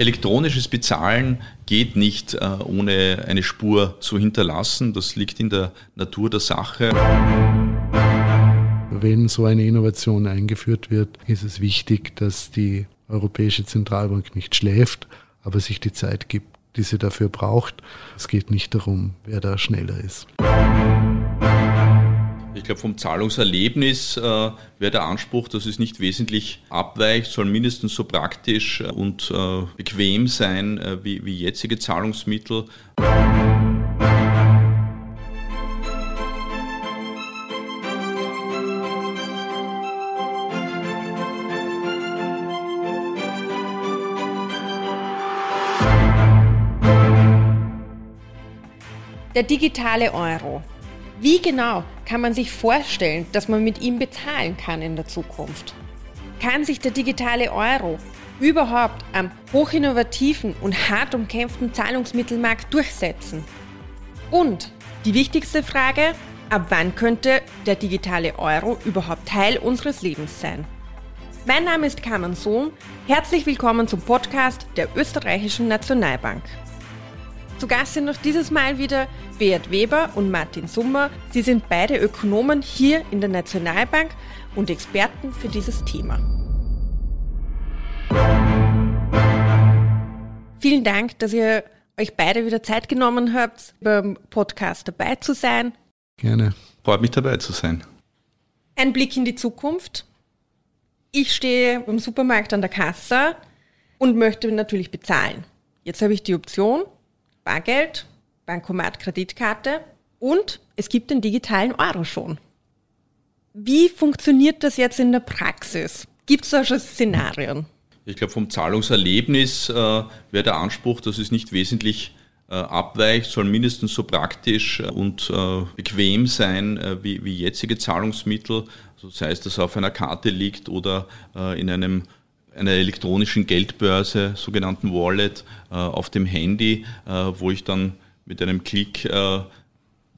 Elektronisches Bezahlen geht nicht äh, ohne eine Spur zu hinterlassen. Das liegt in der Natur der Sache. Wenn so eine Innovation eingeführt wird, ist es wichtig, dass die Europäische Zentralbank nicht schläft, aber sich die Zeit gibt, die sie dafür braucht. Es geht nicht darum, wer da schneller ist. Ich glaube, vom Zahlungserlebnis äh, wäre der Anspruch, dass es nicht wesentlich abweicht, soll mindestens so praktisch und äh, bequem sein äh, wie, wie jetzige Zahlungsmittel. Der digitale Euro. Wie genau kann man sich vorstellen, dass man mit ihm bezahlen kann in der Zukunft? Kann sich der digitale Euro überhaupt am hochinnovativen und hart umkämpften Zahlungsmittelmarkt durchsetzen? Und die wichtigste Frage, ab wann könnte der digitale Euro überhaupt Teil unseres Lebens sein? Mein Name ist Carmen Sohn. Herzlich willkommen zum Podcast der Österreichischen Nationalbank. Zu Gast sind noch dieses Mal wieder Beat Weber und Martin Summer. Sie sind beide Ökonomen hier in der Nationalbank und Experten für dieses Thema. Vielen Dank, dass ihr euch beide wieder Zeit genommen habt, beim Podcast dabei zu sein. Gerne. Freut mich dabei zu sein. Ein Blick in die Zukunft. Ich stehe im Supermarkt an der Kasse und möchte natürlich bezahlen. Jetzt habe ich die Option, Bargeld, Bankomat, Kreditkarte und es gibt den digitalen Euro schon. Wie funktioniert das jetzt in der Praxis? Gibt es da schon Szenarien? Ich glaube, vom Zahlungserlebnis äh, wäre der Anspruch, dass es nicht wesentlich äh, abweicht, soll mindestens so praktisch und äh, bequem sein äh, wie, wie jetzige Zahlungsmittel, also sei es, dass er auf einer Karte liegt oder äh, in einem einer elektronischen Geldbörse, sogenannten Wallet, äh, auf dem Handy, äh, wo ich dann mit einem Klick äh,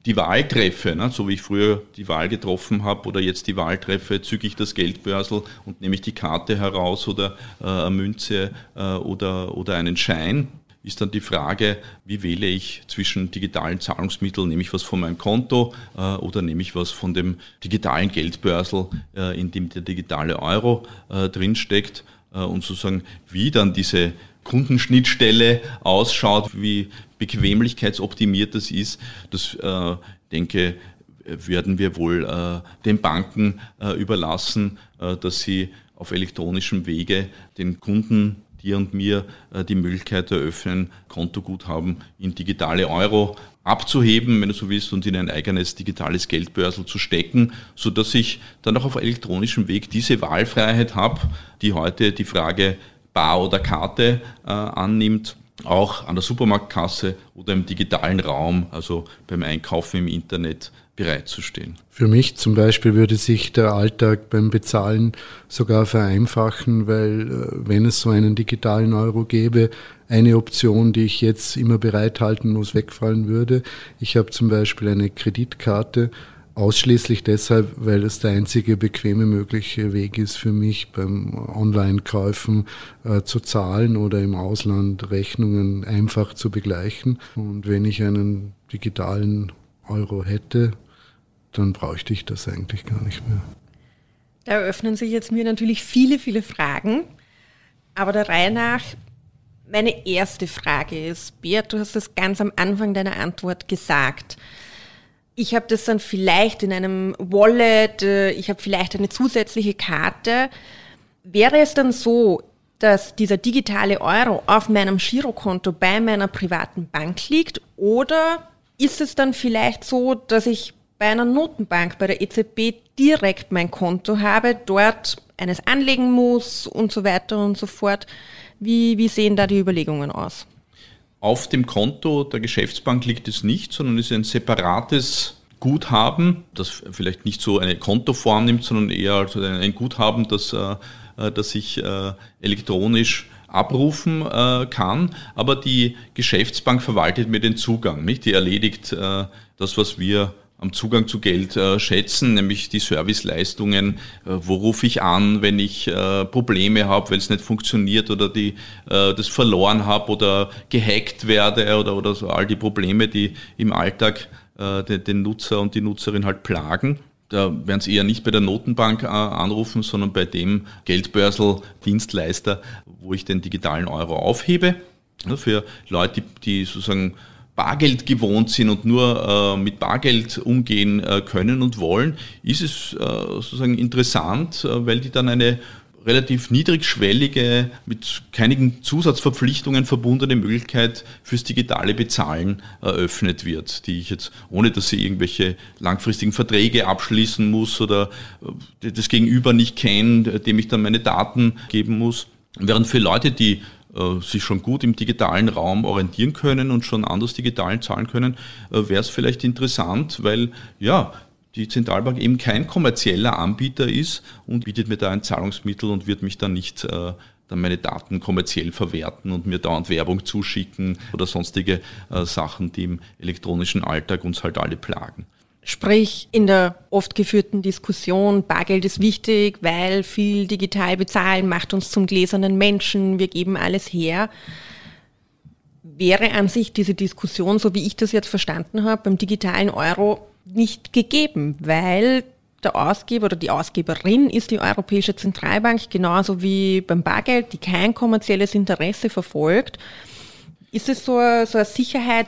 die Wahl treffe, ne? so wie ich früher die Wahl getroffen habe oder jetzt die Wahl treffe, zücke ich das Geldbörsel und nehme ich die Karte heraus oder äh, eine Münze äh, oder, oder einen Schein. Ist dann die Frage, wie wähle ich zwischen digitalen Zahlungsmitteln? Nehme ich was von meinem Konto äh, oder nehme ich was von dem digitalen Geldbörsel, in dem der digitale Euro drinsteckt? Äh, und sozusagen, wie dann diese Kundenschnittstelle ausschaut, wie bequemlichkeitsoptimiert das ist, das äh, denke werden wir wohl äh, den Banken äh, überlassen, äh, dass sie auf elektronischem Wege den Kunden, dir und mir, äh, die Möglichkeit eröffnen, Kontoguthaben in digitale Euro abzuheben, wenn du so willst, und in ein eigenes digitales Geldbörsel zu stecken, so dass ich dann auch auf elektronischem Weg diese Wahlfreiheit habe, die heute die Frage Bar oder Karte äh, annimmt, auch an der Supermarktkasse oder im digitalen Raum, also beim Einkaufen im Internet bereitzustehen. Für mich zum Beispiel würde sich der Alltag beim Bezahlen sogar vereinfachen, weil äh, wenn es so einen digitalen Euro gäbe, eine Option, die ich jetzt immer bereithalten muss, wegfallen würde. Ich habe zum Beispiel eine Kreditkarte, ausschließlich deshalb, weil es der einzige bequeme mögliche Weg ist für mich beim Online-Käufen äh, zu zahlen oder im Ausland Rechnungen einfach zu begleichen. Und wenn ich einen digitalen Euro hätte, dann bräuchte ich das eigentlich gar nicht mehr. Da eröffnen sich jetzt mir natürlich viele, viele Fragen. Aber der Reihe nach, meine erste Frage ist, Beat, du hast das ganz am Anfang deiner Antwort gesagt. Ich habe das dann vielleicht in einem Wallet, äh, ich habe vielleicht eine zusätzliche Karte. Wäre es dann so, dass dieser digitale Euro auf meinem Girokonto bei meiner privaten Bank liegt oder ist es dann vielleicht so, dass ich bei einer Notenbank, bei der EZB direkt mein Konto habe, dort eines anlegen muss und so weiter und so fort. Wie, wie sehen da die Überlegungen aus? Auf dem Konto der Geschäftsbank liegt es nicht, sondern es ist ein separates Guthaben, das vielleicht nicht so eine Kontoform nimmt, sondern eher ein Guthaben, das, äh, das ich äh, elektronisch abrufen äh, kann, aber die Geschäftsbank verwaltet mir den Zugang, nicht? Die erledigt das, was wir am Zugang zu Geld äh, schätzen, nämlich die Serviceleistungen, äh, wo rufe ich an, wenn ich äh, Probleme habe, weil es nicht funktioniert oder die, äh, das verloren habe oder gehackt werde oder, oder so all die Probleme, die im Alltag äh, den, den Nutzer und die Nutzerin halt plagen. Da werden Sie eher nicht bei der Notenbank äh, anrufen, sondern bei dem Geldbörsel-Dienstleister, wo ich den digitalen Euro aufhebe. Für Leute, die, sozusagen Bargeld gewohnt sind und nur äh, mit Bargeld umgehen äh, können und wollen, ist es sozusagen interessant, weil die dann eine relativ niedrigschwellige, mit keinigen Zusatzverpflichtungen verbundene Möglichkeit fürs digitale Bezahlen eröffnet wird, die ich jetzt, ohne dass sie irgendwelche langfristigen Verträge abschließen muss oder äh, das Gegenüber nicht kenne, dem ich dann meine Daten geben muss. Während für Leute, die äh, sich schon gut im digitalen Raum orientieren können und schon anders digital zahlen können, äh, wäre es vielleicht interessant, weil ja, die Zentralbank eben kein kommerzieller Anbieter ist und bietet mir da ein Zahlungsmittel und wird mich dann nicht äh, dann meine Daten kommerziell verwerten und mir dauernd Werbung zuschicken oder sonstige äh, Sachen, die im elektronischen Alltag uns halt alle plagen. Sprich, in der oft geführten Diskussion, Bargeld ist wichtig, weil viel digital bezahlen macht uns zum gläsernen Menschen, wir geben alles her. Wäre an sich diese Diskussion, so wie ich das jetzt verstanden habe, beim digitalen Euro nicht gegeben, weil der Ausgeber oder die Ausgeberin ist die Europäische Zentralbank, genauso wie beim Bargeld, die kein kommerzielles Interesse verfolgt. Ist es so eine, so eine Sicherheit,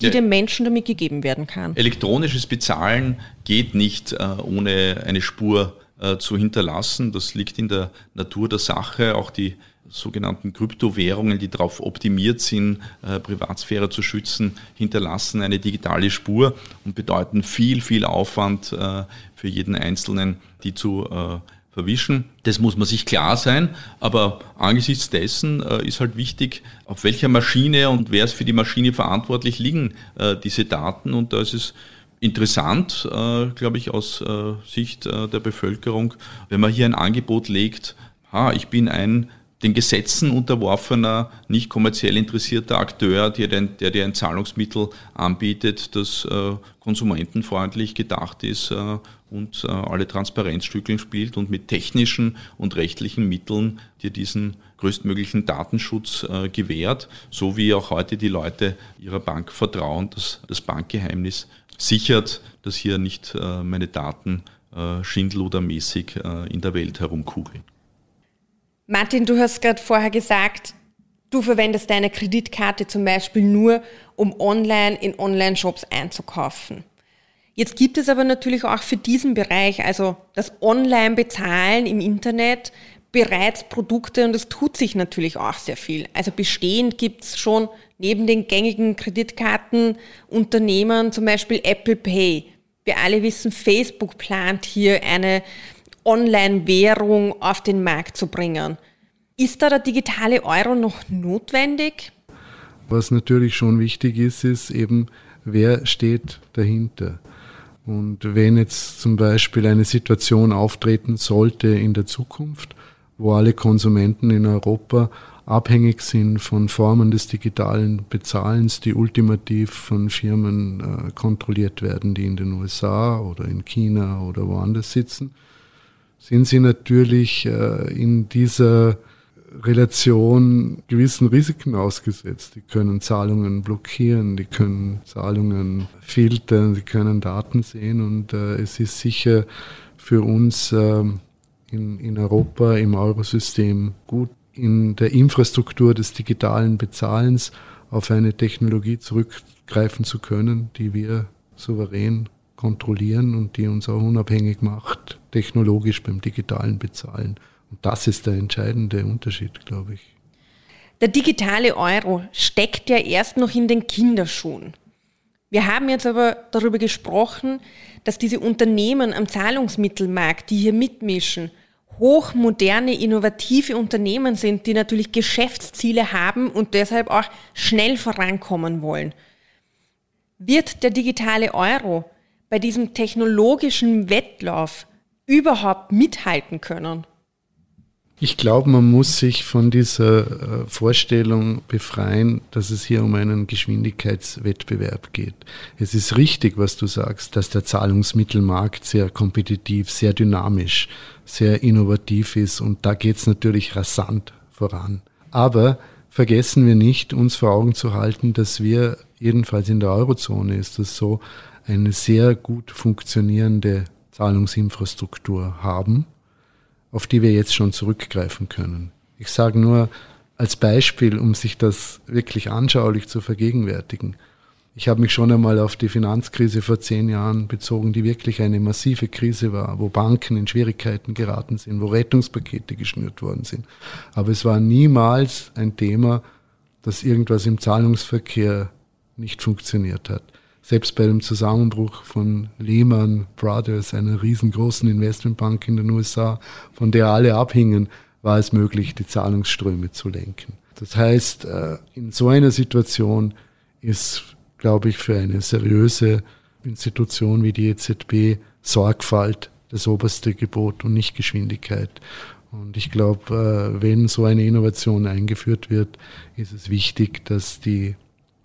die dem Menschen damit gegeben werden kann. Elektronisches Bezahlen geht nicht äh, ohne eine Spur äh, zu hinterlassen. Das liegt in der Natur der Sache. Auch die sogenannten Kryptowährungen, die darauf optimiert sind, äh, Privatsphäre zu schützen, hinterlassen eine digitale Spur und bedeuten viel, viel Aufwand äh, für jeden Einzelnen, die zu äh, verwischen. Das muss man sich klar sein, aber angesichts dessen ist halt wichtig, auf welcher Maschine und wer ist für die Maschine verantwortlich liegen diese Daten und da ist es interessant, glaube ich, aus Sicht der Bevölkerung, wenn man hier ein Angebot legt, ha, ich bin ein den Gesetzen unterworfener, nicht kommerziell interessierter Akteur, der, den, der dir ein Zahlungsmittel anbietet, das äh, konsumentenfreundlich gedacht ist äh, und äh, alle Transparenzstückeln spielt und mit technischen und rechtlichen Mitteln dir diesen größtmöglichen Datenschutz äh, gewährt, so wie auch heute die Leute ihrer Bank vertrauen, dass das Bankgeheimnis sichert, dass hier nicht äh, meine Daten äh, schindludermäßig in der Welt herumkugeln. Martin, du hast gerade vorher gesagt, du verwendest deine Kreditkarte zum Beispiel nur, um online in Online-Shops einzukaufen. Jetzt gibt es aber natürlich auch für diesen Bereich, also das Online-Bezahlen im Internet, bereits Produkte und es tut sich natürlich auch sehr viel. Also bestehend gibt es schon neben den gängigen Kreditkartenunternehmen zum Beispiel Apple Pay. Wir alle wissen, Facebook plant hier eine Online-Währung auf den Markt zu bringen. Ist da der digitale Euro noch notwendig? Was natürlich schon wichtig ist, ist eben, wer steht dahinter. Und wenn jetzt zum Beispiel eine Situation auftreten sollte in der Zukunft, wo alle Konsumenten in Europa abhängig sind von Formen des digitalen Bezahlens, die ultimativ von Firmen äh, kontrolliert werden, die in den USA oder in China oder woanders sitzen, sind sie natürlich äh, in dieser Relation gewissen Risiken ausgesetzt. Die können Zahlungen blockieren, die können Zahlungen filtern, sie können Daten sehen und äh, es ist sicher für uns äh, in, in Europa im Eurosystem gut, in der Infrastruktur des digitalen Bezahlens auf eine Technologie zurückgreifen zu können, die wir souverän kontrollieren und die uns auch unabhängig macht, technologisch beim digitalen Bezahlen. Und das ist der entscheidende Unterschied, glaube ich. Der digitale Euro steckt ja erst noch in den Kinderschuhen. Wir haben jetzt aber darüber gesprochen, dass diese Unternehmen am Zahlungsmittelmarkt, die hier mitmischen, hochmoderne, innovative Unternehmen sind, die natürlich Geschäftsziele haben und deshalb auch schnell vorankommen wollen. Wird der digitale Euro bei diesem technologischen Wettlauf überhaupt mithalten können? Ich glaube, man muss sich von dieser äh, Vorstellung befreien, dass es hier um einen Geschwindigkeitswettbewerb geht. Es ist richtig, was du sagst, dass der Zahlungsmittelmarkt sehr kompetitiv, sehr dynamisch, sehr innovativ ist und da geht es natürlich rasant voran. Aber vergessen wir nicht, uns vor Augen zu halten, dass wir, jedenfalls in der Eurozone ist das so, eine sehr gut funktionierende Zahlungsinfrastruktur haben auf die wir jetzt schon zurückgreifen können. Ich sage nur als Beispiel, um sich das wirklich anschaulich zu vergegenwärtigen. Ich habe mich schon einmal auf die Finanzkrise vor zehn Jahren bezogen, die wirklich eine massive Krise war, wo Banken in Schwierigkeiten geraten sind, wo Rettungspakete geschnürt worden sind. Aber es war niemals ein Thema, dass irgendwas im Zahlungsverkehr nicht funktioniert hat selbst bei dem Zusammenbruch von Lehman Brothers, einer riesengroßen Investmentbank in den USA, von der alle abhingen, war es möglich, die Zahlungsströme zu lenken. Das heißt, äh, in so einer Situation ist, glaube ich, für eine seriöse Institution wie die EZB Sorgfalt das oberste Gebot und nicht Geschwindigkeit. Und ich glaube, äh, wenn so eine Innovation eingeführt wird, ist es wichtig, dass die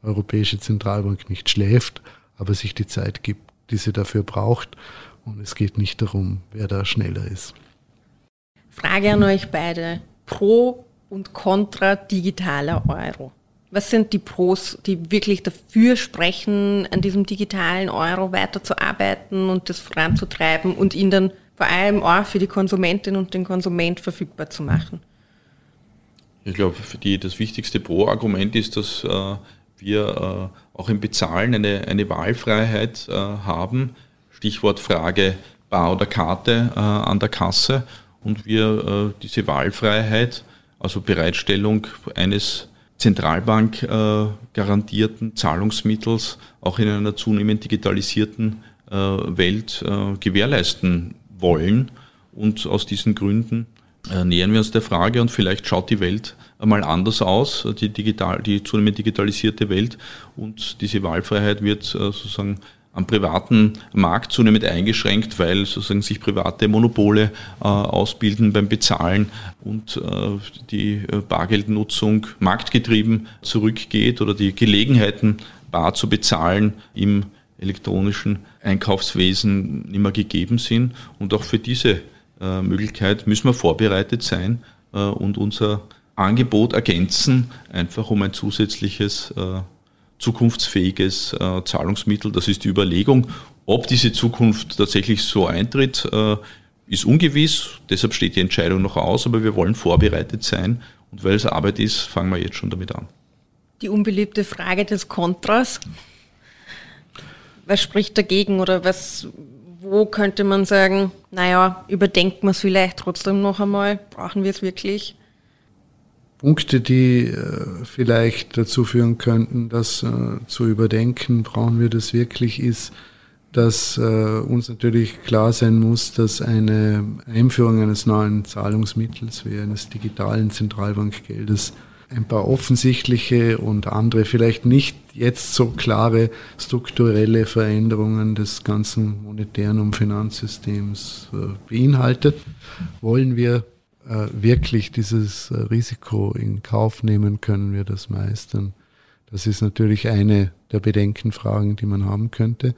Europäische Zentralbank nicht schläft, aber sich die Zeit gibt, die sie dafür braucht. Und es geht nicht darum, wer da schneller ist. Frage an euch beide. Pro und Contra digitaler Euro. Was sind die Pros, die wirklich dafür sprechen, an diesem digitalen Euro weiterzuarbeiten und das voranzutreiben und ihn dann vor allem auch für die Konsumentin und den Konsument verfügbar zu machen? Ich glaube, für die das wichtigste Pro-Argument ist, dass äh, wir äh, auch im Bezahlen eine, eine Wahlfreiheit äh, haben. Stichwort Frage Bar oder Karte äh, an der Kasse. Und wir diese Wahlfreiheit, also Bereitstellung eines Zentralbank garantierten Zahlungsmittels auch in einer zunehmend digitalisierten Welt gewährleisten wollen. Und aus diesen Gründen nähern wir uns der Frage und vielleicht schaut die Welt einmal anders aus, die, digital, die zunehmend digitalisierte Welt und diese Wahlfreiheit wird äh, sozusagen am privaten Markt zunehmend eingeschränkt, weil sozusagen sich private Monopole äh, ausbilden beim Bezahlen und äh, die Bargeldnutzung marktgetrieben zurückgeht oder die Gelegenheiten, bar zu bezahlen im elektronischen Einkaufswesen mehr gegeben sind. Und auch für diese äh, Möglichkeit müssen wir vorbereitet sein äh, und unser Angebot ergänzen, einfach um ein zusätzliches äh, zukunftsfähiges äh, Zahlungsmittel. Das ist die Überlegung. Ob diese Zukunft tatsächlich so eintritt, ist ungewiss. Deshalb steht die Entscheidung noch aus, aber wir wollen vorbereitet sein. Und weil es Arbeit ist, fangen wir jetzt schon damit an. Die unbeliebte Frage des Kontras. Was spricht dagegen oder was, wo könnte man sagen, naja, überdenken wir es vielleicht trotzdem noch einmal? Brauchen wir es wirklich? Punkte, die äh, vielleicht dazu führen könnten, das äh, zu überdenken, brauchen wir das wirklich, ist, dass äh, uns natürlich klar sein muss, dass eine Einführung eines neuen Zahlungsmittels wie eines digitalen Zentralbankgeldes ein paar offensichtliche und andere vielleicht nicht jetzt so klare strukturelle Veränderungen des ganzen monetären und Finanzsystems beinhaltet. Wollen wir äh, wirklich dieses äh, Risiko in Kauf nehmen, können wir das meistern. Das ist natürlich eine der Bedenkenfragen, die man haben könnte.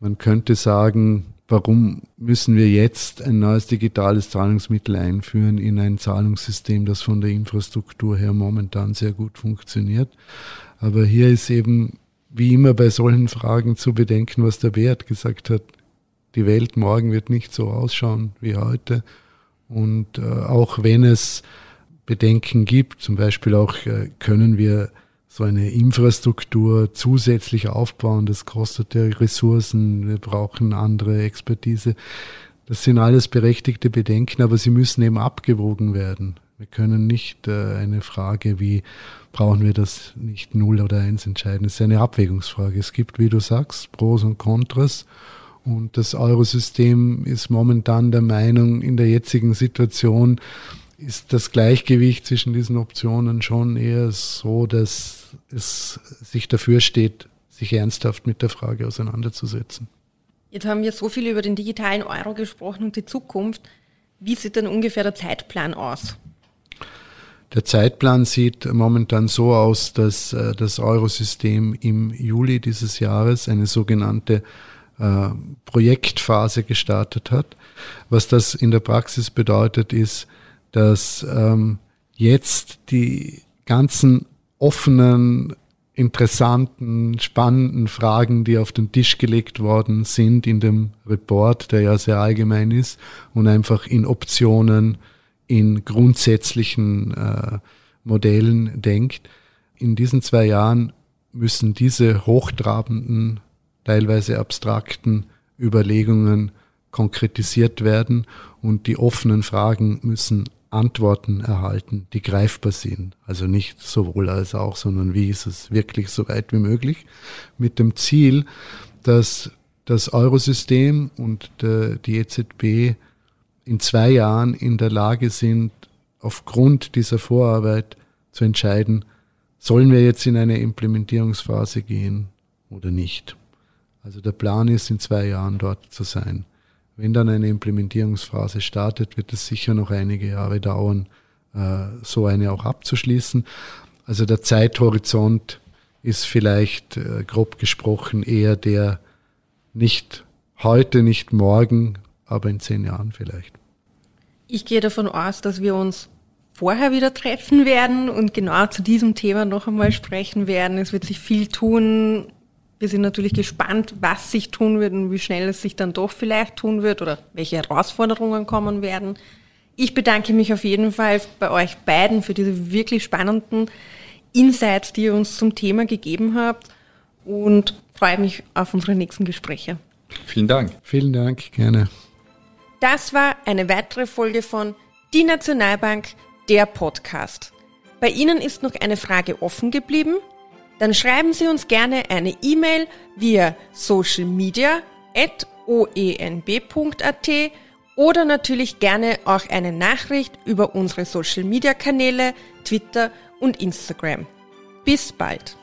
Man könnte sagen, warum müssen wir jetzt ein neues digitales Zahlungsmittel einführen in ein Zahlungssystem, das von der Infrastruktur her momentan sehr gut funktioniert. Aber hier ist eben wie immer bei solchen Fragen zu bedenken, was der Wert gesagt hat. Die Welt morgen wird nicht so ausschauen wie heute. Und äh, auch wenn es Bedenken gibt, zum Beispiel auch äh, können wir so eine Infrastruktur zusätzlich aufbauen, das kostet ja Ressourcen, wir brauchen andere Expertise. Das sind alles berechtigte Bedenken, aber sie müssen eben abgewogen werden. Wir können nicht äh, eine Frage wie, brauchen wir das nicht null oder eins entscheiden. Es ist eine Abwägungsfrage. Es gibt, wie du sagst, Pros und Kontras. Und das Eurosystem ist momentan der Meinung, in der jetzigen Situation ist das Gleichgewicht zwischen diesen Optionen schon eher so, dass es sich dafür steht, sich ernsthaft mit der Frage auseinanderzusetzen. Jetzt haben wir so viel über den digitalen Euro gesprochen und die Zukunft. Wie sieht denn ungefähr der Zeitplan aus? Der Zeitplan sieht momentan so aus, dass äh, das Eurosystem im Juli dieses Jahres eine sogenannte äh, Projektphase gestartet hat. Was das in der Praxis bedeutet, ist, dass ähm, jetzt die ganzen offenen, interessanten, spannenden Fragen, die auf den Tisch gelegt worden sind in dem Report, der ja sehr allgemein ist und einfach in Optionen, in grundsätzlichen äh, Modellen denkt. In diesen zwei Jahren müssen diese hochtrabenden, teilweise abstrakten Überlegungen konkretisiert werden und die offenen Fragen müssen Antworten erhalten, die greifbar sind. Also nicht sowohl als auch, sondern wie ist es wirklich so weit wie möglich. Mit dem Ziel, dass das Eurosystem und die EZB in zwei Jahren in der Lage sind, aufgrund dieser Vorarbeit zu entscheiden, sollen wir jetzt in eine Implementierungsphase gehen oder nicht. Also der Plan ist, in zwei Jahren dort zu sein. Wenn dann eine Implementierungsphase startet, wird es sicher noch einige Jahre dauern, äh, so eine auch abzuschließen. Also der Zeithorizont ist vielleicht äh, grob gesprochen eher der nicht heute, nicht morgen, aber in zehn Jahren vielleicht. Ich gehe davon aus, dass wir uns vorher wieder treffen werden und genau zu diesem Thema noch einmal sprechen werden. Es wird sich viel tun wir sind natürlich gespannt, was sich tun wird und wie schnell es sich dann doch vielleicht tun wird oder welche Herausforderungen kommen werden. Ich bedanke mich auf jeden Fall bei euch beiden für diese wirklich spannenden Insights, die ihr uns zum Thema gegeben habt und freue mich auf unsere nächsten Gespräche. Vielen Dank. Vielen Dank, gerne. Das war eine weitere Folge von Die Nationalbank, der Podcast. Bei Ihnen ist noch eine Frage offen geblieben dann schreiben Sie uns gerne eine E-Mail via socialmedia.oenb.at oder natürlich gerne auch eine Nachricht über unsere Social Media Kanäle, Twitter und Instagram. Bis bald!